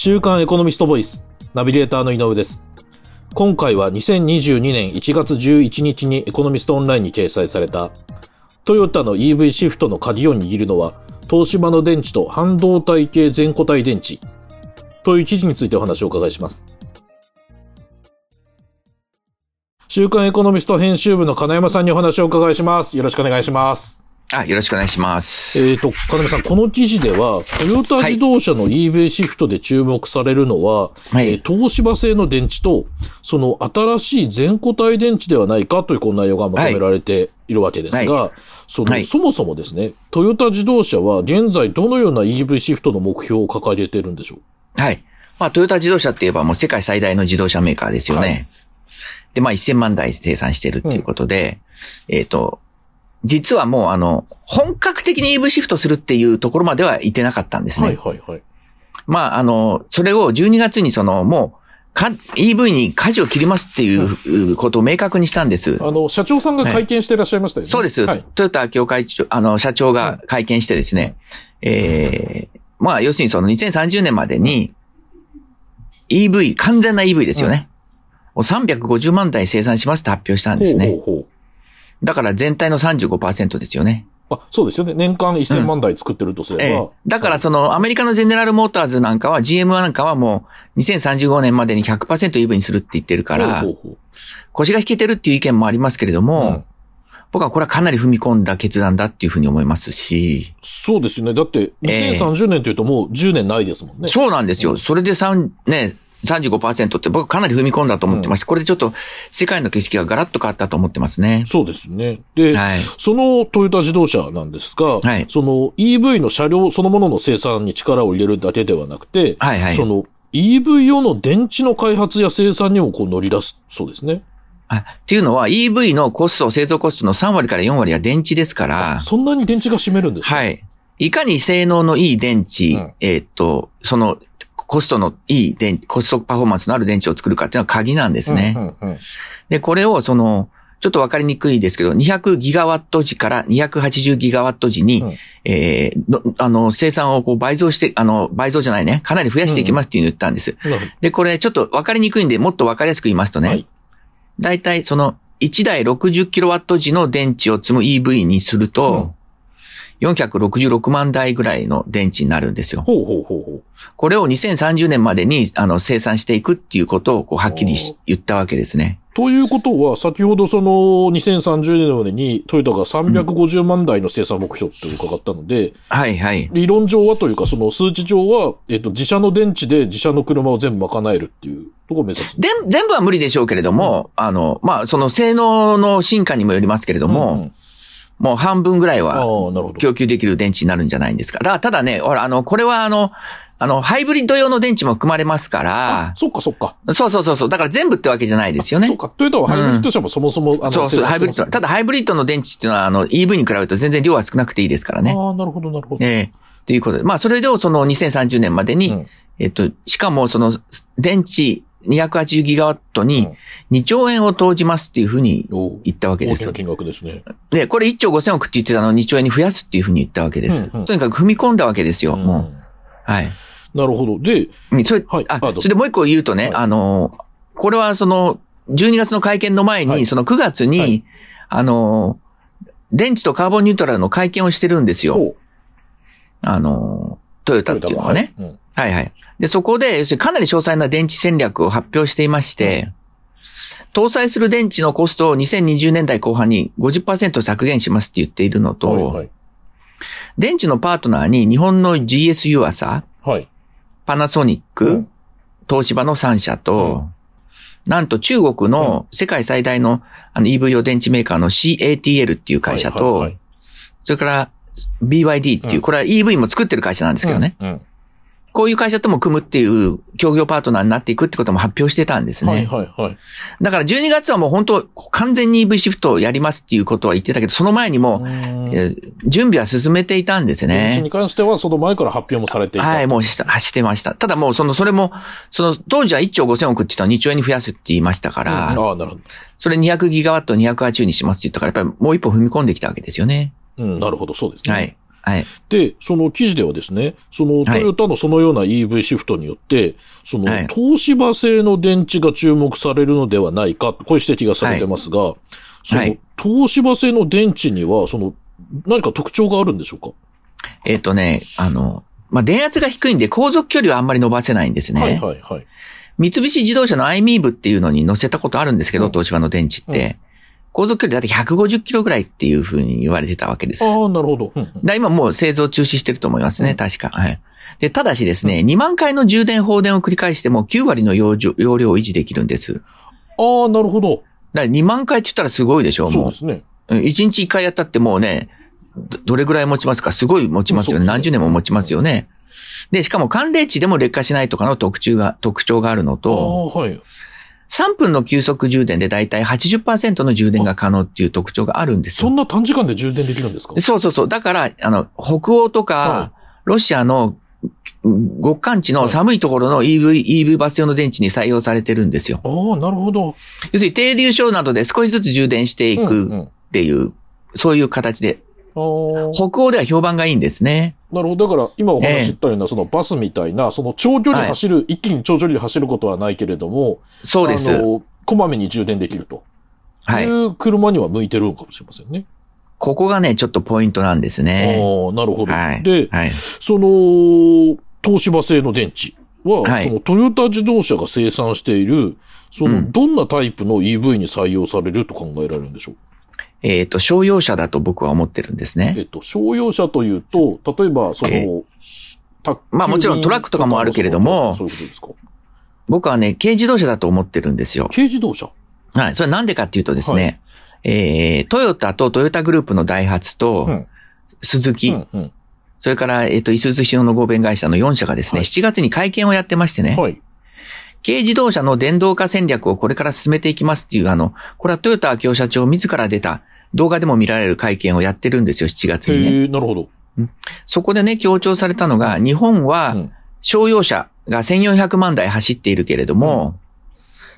週刊エコノミストボイス、ナビゲーターの井上です。今回は2022年1月11日にエコノミストオンラインに掲載された、トヨタの EV シフトの鍵を握るのは、東芝の電池と半導体系全固体電池、という記事についてお話をお伺いします。週刊エコノミスト編集部の金山さんにお話をお伺いします。よろしくお願いします。あ、よろしくお願いします。えっ、と、金山さん、この記事では、トヨタ自動車の EV シフトで注目されるのは、はい。えー東芝製の電池と、その新しい全固体電池ではないかというこの内容がまとめられているわけですが、はその、はい。そもそもですね、トヨタ自動車は現在どのような EV シフトの目標を掲げているんでしょう？はい。まあ、トヨタ自動車って言えばもう世界最大の自動車メーカーですよね。はい。で、まあ、1000万台生産してるっていうことで、えっ、と、実はもうあの、本格的に EV シフトするっていうところまでは行ってなかったんですね。はいはいはい。まあ、あの、それを12月にその、もう、か、EV に舵を切りますっていうことを明確にしたんです。あの、社長さんが会見していらっしゃいましたよね。そうです。はい。トヨタ協会長、あの、社長が会見してですね、ええまあ、要するにその2030年までに、EV、完全な EV ですよね。もう350万台生産しますって発表したんですね。ほうほうだから全体の35%ですよね。あ、そうですよね。年間1000万台作ってるとすれば。ええだからそのアメリカのゼネラルモーターズなんかは GM なんかはもう2035年までに 100%EV にするって言ってるからほう、ほうほう腰が引けてるっていう意見もありますけれども、うん僕はこれはかなり踏み込んだ決断だっていうふうに思いますし、そうですよね。だって、ええ2030年というともう10年ないですもんね。そうなんですよ。うんそれで3、ね、35%って僕かなり踏み込んだと思ってまして、これでちょっと世界の景色がガラッと変わったと思ってますね。そうですね。で、はい。そのトヨタ自動車なんですが、はいその EV の車両そのものの生産に力を入れるだけではなくて、はいはい。その EV 用の電池の開発や生産にもこう乗り出すそうですね。あっていうのは EV のコスト、製造コストの3割から4割は電池ですから、そんなに電池が占めるんですか？はい。いかに性能のいい電池、うんえーっと、その、コストのいい電、コストパフォーマンスのある電池を作るかっていうのは鍵なんですね。うんうんうん。で、これをその、ちょっとわかりにくいですけど、200ギガワット時から280ギガワット時に、うん。えーのあの、生産をこう倍増して、あの、倍増じゃないね、かなり増やしていきますっていうのを言ったんです。なるほど。で、これちょっとわかりにくいんで、もっとわかりやすく言いますとね、はい。だいたいその、1台60キロワット時の電池を積む EV にすると、466万台ぐらいの電池になるんですよ。ほうほうほうほう。これを2030年までにあの生産していくっていうことをこうはっきりし言ったわけですね。ということは、先ほどその2030年までにトヨタが350万台の生産目標って伺ったので、はいはい。理論上はというか、その数値上は、えっと、自社の電池で自社の車を全部賄えるっていうところを目指す。で、全部は無理でしょうけれども、あの、まあ、その性能の進化にもよりますけれども、うんうんもう半分ぐらいは。供給できる電池になるんじゃないんですか。だからただね、ほら、あの、これはあの、あの、ハイブリッド用の電池も含まれますかあら、、そっかそっか。そうそうそうそう。だから全部ってわけじゃないですよねそっ。か。トヨタはハイブリッド車もそもそも、あの、そうそう、ハイブリッド。ただ、だハイブリッドの電池っていうのは、あの、EV に比べると全然量は少なくていいですからね。ああ、なるほど、なるほど。ええということで。まあ、それでその2030年までに、うんえっと、しかもその、電池280ギガワットに2兆円を投じますっていうふうに言ったわけです大きな。金額ですね。で、これ1兆5000億って言ってたのを2兆円に増やすっていうふうに言ったわけです。うんうんとにかく踏み込んだわけですよ、うんもう。はい。なるほど。で、うんそれ、はいあそれでもう一個言うとね、はいあの、これはその、12月の会見の前に、はいその9月に、はいあの、電池とカーボンニュートラルの会見をしてるんですよ。あの、トヨタっていうのはね。トヨタがはいはい。で、そこで、要するにかなり詳細な電池戦略を発表していまして、搭載する電池のコストを2020年代後半に50%削減しますって言っているのと、はいはい。電池のパートナーに日本の GS ユアサ、はい。パナソニック、うん東芝の3社と、なんと中国の世界最大のあの EV 用電池メーカーの CATL っていう会社と、はいはいはいそれから BYD っていう、うんこれは EV も作ってる会社なんですけどね。うん。こういう会社とも組むっていう協業パートナーになっていくってことも発表してたんですね。はいはいはい。だから12月はもう本当完全に EV シフトをやりますっていうことは言ってたけど、その前にも、準備は進めていたんですね電池に。関してはその前から発表もされていた。はい、もうした、してました。ただもうその、それも、その当時は1兆5000億って言ったら2兆円に増やすって言いましたかうんら、ああ、なるほど。それ200ギガワット280にしますって言ったから、やっぱりもう一歩踏み込んできたわけですよね。うん、なるほど、そうですね。はい。はい。で、その記事ではですね、そのトはいヨタのそのような EV シフトによって、そのはい東芝製の電池が注目されるのではないか、こういう指摘がされてますが、そのはい東芝製の電池には、その、何か特徴があるんでしょうか？えっ、とね、あの、まあ、電圧が低いんで航続距離はあんまり伸ばせないんですね。はいはいはい。三菱自動車の iMEV っていうのに乗せたことあるんですけど、うん東芝の電池って。う航続距離だって150キロぐらいっていうふうに言われてたわけです。ああ、なるほど。だ今もう製造中止してると思いますね、うん確か。はい。で、ただしですね、2万回の充電放電を繰り返しても9割の容量容量を維持できるんです。ああ、なるほど。だから2万回って言ったらすごいでしょもそうですね。う。1日1回やったってもうね、どどれぐらい持ちますか？すごい持ちますよね。ね何十年も持ちますよね。で、しかも寒冷地でも劣化しないとかの特徴が、特徴があるのあと、あ、はい。3分の急速充電でだいたい80%の充電が可能っていう特徴があるんですよ。そんな短時間で充電できるんですか？そうそうそう。だから、あの、北欧とか、はロシアの極寒地の寒いところの EV、EV バス用の電池に採用されてるんですよ。ああ、なるほど。要するに低流症などで少しずつ充電していうんうくんっていう、そういう形で。北欧では評判がいいんですね。なるほど。だから、今お話ししたような、そのバスみたいな、その長距離走る、一気に長距離で走ることはないけれども、そうです。あの、こまめに充電できると。はいい。う車には向いてるのかもしれませんね。ここがね、ちょっとポイントなんですね。ああ、なるほど。はい。で、はい。その、東芝製の電池は、はいそのトヨタ自動車が生産している、その、うんどんなタイプの EV に採用されると考えられるんでしょう？えっ、と、商用車だと僕は思ってるんですね。えっと、商用車というと、例えば、その、え宅急便まあもちろんトラックとかもあるけれどもそういうことですか？僕はね、軽自動車だと思ってるんですよ。軽自動車？はい。それなんでかっていうとですね、えー、トヨタとトヨタグループのダイハツと、うんスズキ、うんうんそれから、えっ、と、イスズシオの合弁会社の4社がですね、はい7月に会見をやってましてね、はい。軽自動車の電動化戦略をこれから進めていきますっていう、あの、これはトヨタ明夫社長自ら出た動画でも見られる会見をやってるんですよ、7月にね。なるほど。そこでね、強調されたのが、日本はうん商用車が1400万台走っているけれども、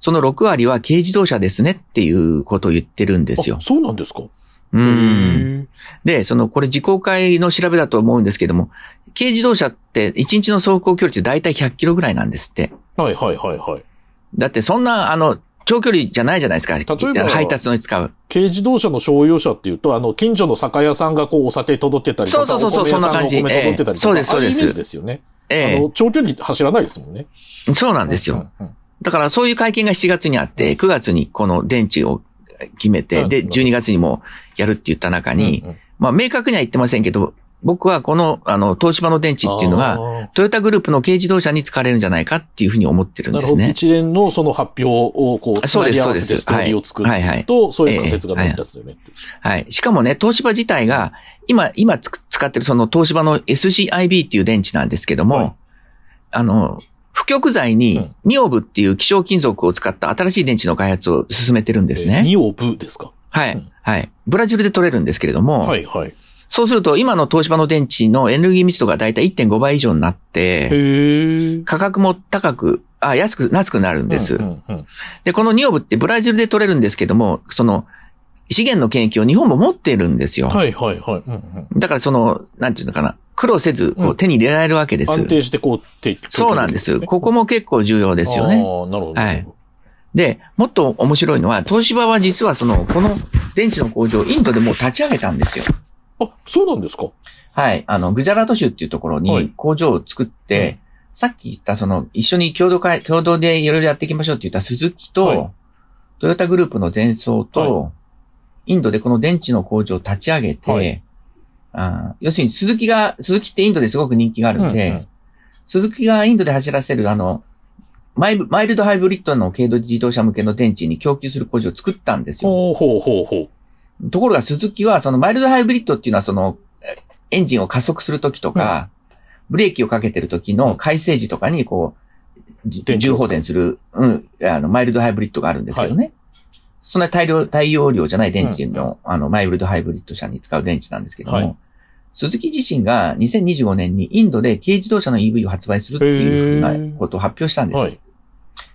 その6割は軽自動車ですねっていうことを言ってるんですよあ。そうなんですかうん。へで、その、これ自公開の調べだと思うんですけども、軽自動車って1日の走行距離って大体100キロぐらいなんですって。えはいはいはいはい。だってそんな、あの、長距離じゃないじゃないですか。えば配達のに使う。軽自動車の商用車っていうと、あの、近所の酒屋さんがこう、お酒届けたりとか、そうそうそうそんな感じ届けたりとか、ええそうですそうですイメージですよね。えあの、長距離走らないですもんね。えそうなんですよ。うんうんだからそういう会見が7月にあって、9月にこの電池を決めて、で、うん12月にもやるって言った中に、うんうんまあ明確には言ってませんけど、僕はこの、あの、東芝の電池っていうのが、あトヨタグループの軽自動車に使われるんじゃないかっていうふうに思ってる。んですね。一連のその発表をこう、つそうですそうですストーリーを作るはいはいはいと、そういう仮説が成り立つよね。はい。しかもね、東芝自体が、今、今使ってるその東芝の SCIB っていう電池なんですけども、はいあの、不極材うにんニオブっていう希少金属を使った新しい電池の開発を進めてるんですね。ニオブですか？はいうん。はい。ブラジルで取れるんですけれども、はいはい。そうすると今の東芝の電池のエネルギー密度がだいたい1.5倍以上になって。価格も高く、あ、安く、安くなるんです。うんうんうんで、このニオブってブラジルで取れるんですけども、その、資源の権益を日本も持っているんですよ。はいはいはい。うんうんだからその、なんていうのかな、苦労せず、こううん手に入れられるわけです。安定してこう、てそうなんです。ここも結構重要ですよね。ああ、なるほど。はいで、もっと面白いのは、東芝は実はその、この電池の工場をインドでもう立ち上げたんですよ。あ、そうなんですか？はい。あの、グジャラート州っていうところはい。に工場を作って、さっき言ったその、一緒に共同会、共同でいろいろやっていきましょうって言った鈴木と、はい。トヨタグループの電装と、はインドでこの電池の工場を立ち上げて、はい。あー要するに鈴木が、鈴木ってインドですごく人気があるんで、うんうん鈴木がインドで走らせるあの、マイルマイルドハイブリッドの軽度自動車向けの電池に供給する工場を作ったんですよ。ほうほうほうほう。ところが鈴木はそのマイルドハイブリッドっていうのはその、えエンジンを加速するときとか、ブレーキをかけてる時の改正時とかにこう、重放電する、うん、あの、マイルドハイブリッドがあるんですけどね。そんな大量、大容量じゃない電池の、あの、マイルドハイブリッド車に使う電池なんですけども、はい鈴木自身が2025年にインドで軽自動車の EV を発売するっていうふうなことを発表したんですよ。はい。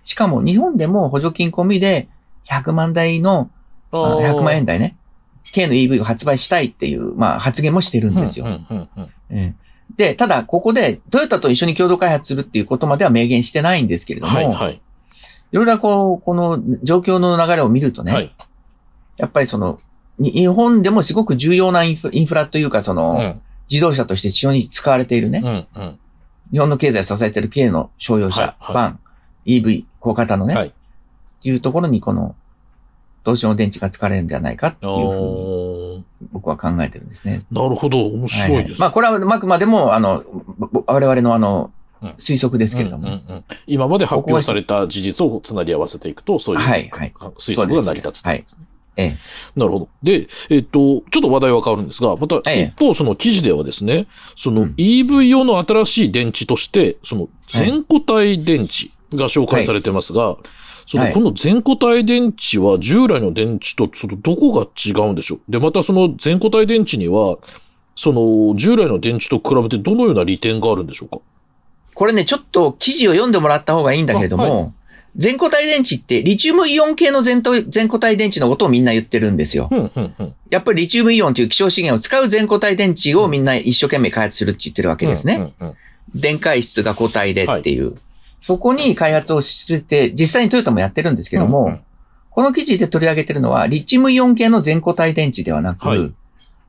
しかも日本でも補助金込みで100万台の、ああー100万円台ね。軽の EV を発売したいっていう、まあ発言もしてるんですよ。で、ただ、ここで、トヨタと一緒に共同開発するっていうことまでは明言してないんですけれども、はいはい。いろいろこう、この状況の流れを見るとね、はい。やっぱりその、に日本でもすごく重要なインフインフラというか、その、うん自動車として非常に使われているね、うんうん。日本の経済を支えている軽の商用車、はいはいバン、EV、小型のね、はいっていうところにこの、同種の電池が使われるんじゃないかってあいうふうにー。僕は考えてるんですね。なるほど。面白いはです。まあこれはあくまでも、あの、ぼ我々のあのうん、推測ですけれども、うんうんうん今まで発表された事実をつなぎ合わせていくと、そういうはいはい。推測が成り立つということです。ね。ええ。なるほど。で、えっと、ちょっと話題は変わるんですが、またええ。一方その記事ではですね、そのうん。EV 用の新しい電池として、その全固体電池が紹介されてますが、そのはいこの全固体電池は従来の電池とそのどこが違うんでしょう？で、またその全固体電池には、その従来の電池と比べてどのような利点があるんでしょうか？これね、ちょっと記事を読んでもらった方がいいんだけれども、あは全固体電池ってリチウムイオン系の全と全固体電池のことをみんな言ってるんですよ。うん、うん、うん。やっぱりリチウムイオンという希少資源を使う全固体電池をみんな一生懸命開発するって言ってるわけですね。うん。うん電解質が固体でっていう。そこに開発をしてて、実際にトヨタもやってるんですけども、うんうんこの記事で取り上げてるのは、リチウムイオン系の全固体電池ではなく、はい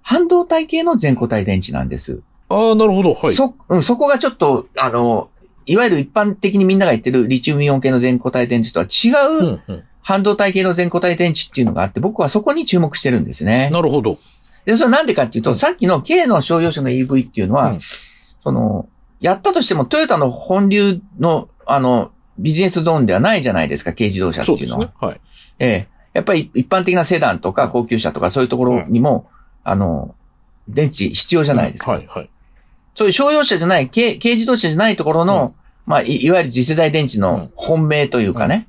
半導体系の全固体電池なんです。ああ、なるほど。はい。そ、うん、そこがちょっと、あの、いわゆる一般的にみんなが言ってるリチウムイオン系の全固体電池とは違う。半導体系の全固体電池っていうのがあって、僕はそこに注目してるんですね。なるほど。で、それなんでかっていうと、うんさっきの軽の商用車の EV っていうのは、うんその、やったとしてもトヨタの本流の、あの、ビジネスゾーンではないじゃないですか、軽自動車っていうのは。ですね。はい。ええ。やっぱり一般的なセダンとか高級車とかそういうところにも、あの、電池必要じゃないですか。はい、はい。そういう商用車じゃない、軽軽自動車じゃないところの、まあい、いわゆる次世代電池の本命というかね、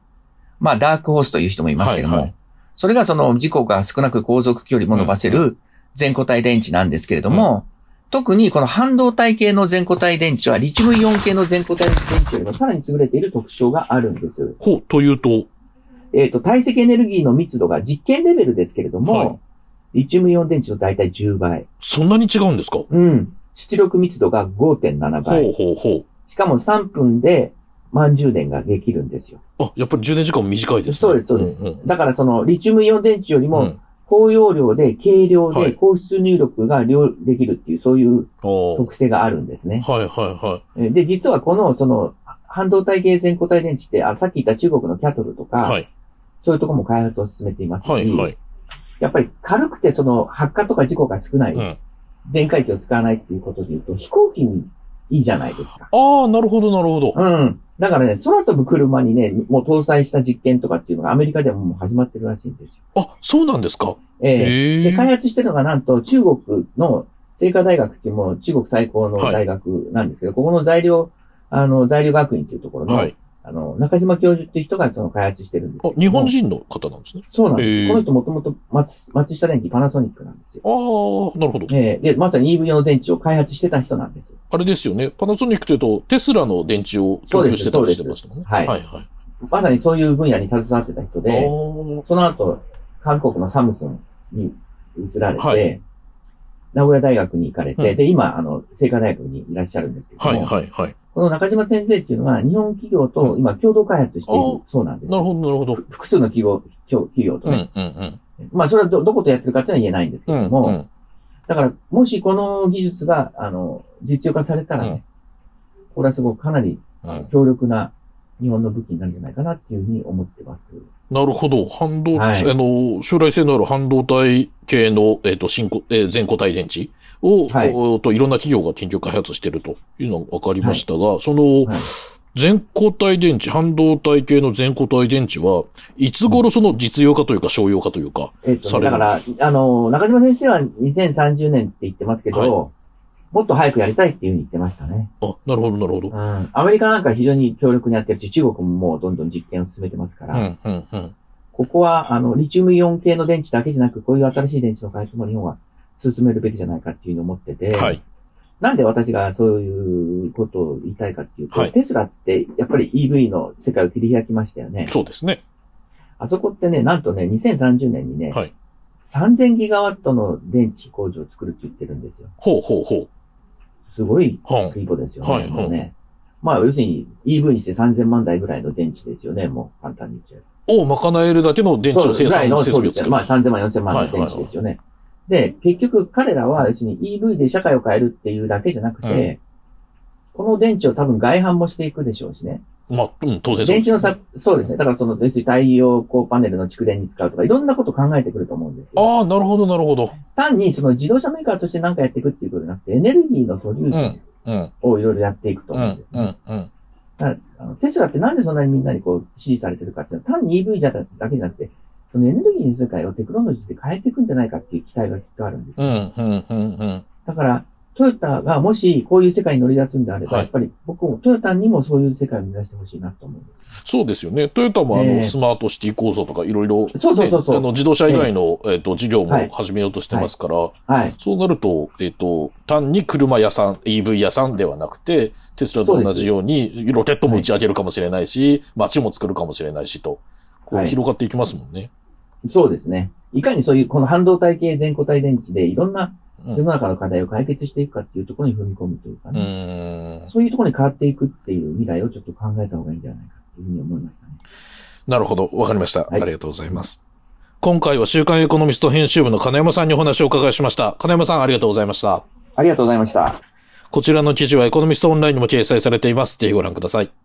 まあ、ダークホースという人もいますけども、はいはいそれがその事故が少なく航続距離も伸ばせうる全固体電池なんですけれども、特にこの半導体系の全固体電池はリチウムイオン系の全固体電池よりもさらに優れている特徴があるんです。ほう、というと、えっ、と、体積エネルギーの密度が実験レベルですけれども、はいリチウムイオン電池の大体10倍。そんなに違うんですか？うん。出力密度が5.7倍。ほうほうほしかも3分で満充電ができるんですよ。う。あ、やっぱり充電時間も短いですね。そうです、そうです。んんだからそのリチウムイオン電池よりもうん高容量で軽量はいで高出入力が量できるっていうそういう特性があるんですね。はいはいはえで、実はこのその半導体系全固体電池って、あさっき言った中国のキャトルとか、い。はい。そういうところも開発を進めていますし、はいはい。やっぱり軽くてその発火とか事故が少ない、うん。電解機を使わないっていうことで言うと飛行機にいいじゃないですか。ああ、なるほどなるほど。うん。だからね、空飛ぶ車にね、もう搭載した実験とかっていうのがアメリカではもう始まってるらしいんですよ。あ、そうなんですか？ええへえ。で、開発してるのがなんと中国の清華大学っていうもう中国最高の大学なんですけど、ここの材料、あの、材料学院っていうところの、はい。あの、中島教授っていう人がその開発してるんですあ日本人の方なんですね。そうなんです。この人もともと松、松下電機パナソニックなんですよ。ああ、なるほど。ええで、まさに EV 用の電池を開発してた人なんですよ。あれですよね。パナソニックというと、テスラの電池を供給してたりしてましたもんね。そうですはいはい。まさにそういう分野に携わってた人あで、ーその後、韓国のサムスンに移られて、はい名古屋大学に行かれて、うんで、今、あの、清華大学にいらっしゃるんですけども、はいはいはい。この中島先生っていうのは、日本企業と今共同開発しているそうなんです。なるほどなるほど。複数の企業、企業とうんね。うんうん。まあ、それはど、どことやってるかっていうのは言えないんですけうんども、うん。だから、もしこの技術が、あの、実用化されたらね、これはすごくかなりうん。強力な日本の武器になるんじゃないかなっていうふうに思ってます。なるほど。半導、はい。あの、将来性のある半導体系の、えっ、と、新固、えー全固体電池を、はい。おと、いろんな企業が研究開発しているというのが分かりましたが、その、はい全固体電池、半導体系の全固体電池は、いつ頃その実用化というか商用化というか、えっと、されだかるんですら、あの、中島先生は2030年って言ってますけど、はいもっと早くやりたいっていうふうに言ってましたね。あ、なるほど、なるほど。うん。アメリカなんか非常に強力にやってるし、中国ももうどんどん実験を進めてますから、うん、うん、うん。ここは、あの、リチウムイオン系の電池だけじゃなく、こういう新しい電池の開発も日本は進めるべきじゃないかっていうのを思ってて、はい。なんで私がそういうことを言いたいかっていうと、はいテスラってやっぱり EV の世界を切り開きましたよね。そうですね。あそこってね、なんとね、2030年にね、はい3000ギガワットの電池工場を作るって言ってるんですよ。ほうほうほすごい。規模ですよね。はいもうね。まあ、要するに EV にして3000万台ぐらいの電池ですよね。もう簡単に言っちゃう。を賄えるだけの電池の生産の設備を作る。まあ3000万、4000万の電池ですよね。で、結局彼らは、要するに EV で社会を変えるっていうだけじゃなくて、この電池を多分外販もしていくでしょうしね。まあ、うん、当然そうです電池のさ、そうですね。だからその、要するに太陽光パネルの蓄電に使うとか、いろんなこと考えてくると思うんですよ。ああ、なるほど、なるほど。単にその自動車メーカーとして何かやっていくっていうことじゃなくて、エネルギーのソリューションうん、をいろいろやっていくとうん思うんです、ね。うん、うん。だからあのテスラってなんでそんなにみんなにこう支持されてるかっていうのは、単に EV だだけじゃなくて、そのエネルギーの世界をテクノロジーで変えていくんじゃないかっていう期待がきっとあるんです。うん、うん、うん、うん。だから、トヨタがもしこういう世界に乗り出すんであれば、はいやっぱり僕もトヨタにもそういう世界を目指してほしいなと思う。そうですよね。トヨタもあの、ええスマートシティ構想とかいろいろ、そうそうそうそうねあの、自動車以外の、えっ、と、事業はいも始めようとしてますから、はい。そうなると、えっ、と、単に車屋さん、EV 屋さんではなくて、テスラと同じように、ロケットも打ち上げるかもしれないし、街も作るかもしれないしと、こうはい広がっていきますもんね。そうですね。いかにそういう、この半導体系全固体電池でいろんなうん世の中の課題を解決していくかっていうところに踏み込むというかうね。ーん。そういうところに変わっていくっていう未来をちょっと考えた方がいいんじゃないかっていうふうに思いましたね。なるほど。わかりました。はいありがとうございます。今回は週刊エコノミスト編集部の金山さんにお話をお伺いしました。金山さんありがとうございました。ありがとうございました。こちらの記事はエコノミストオンラインにも掲載されています。ぜひご覧ください。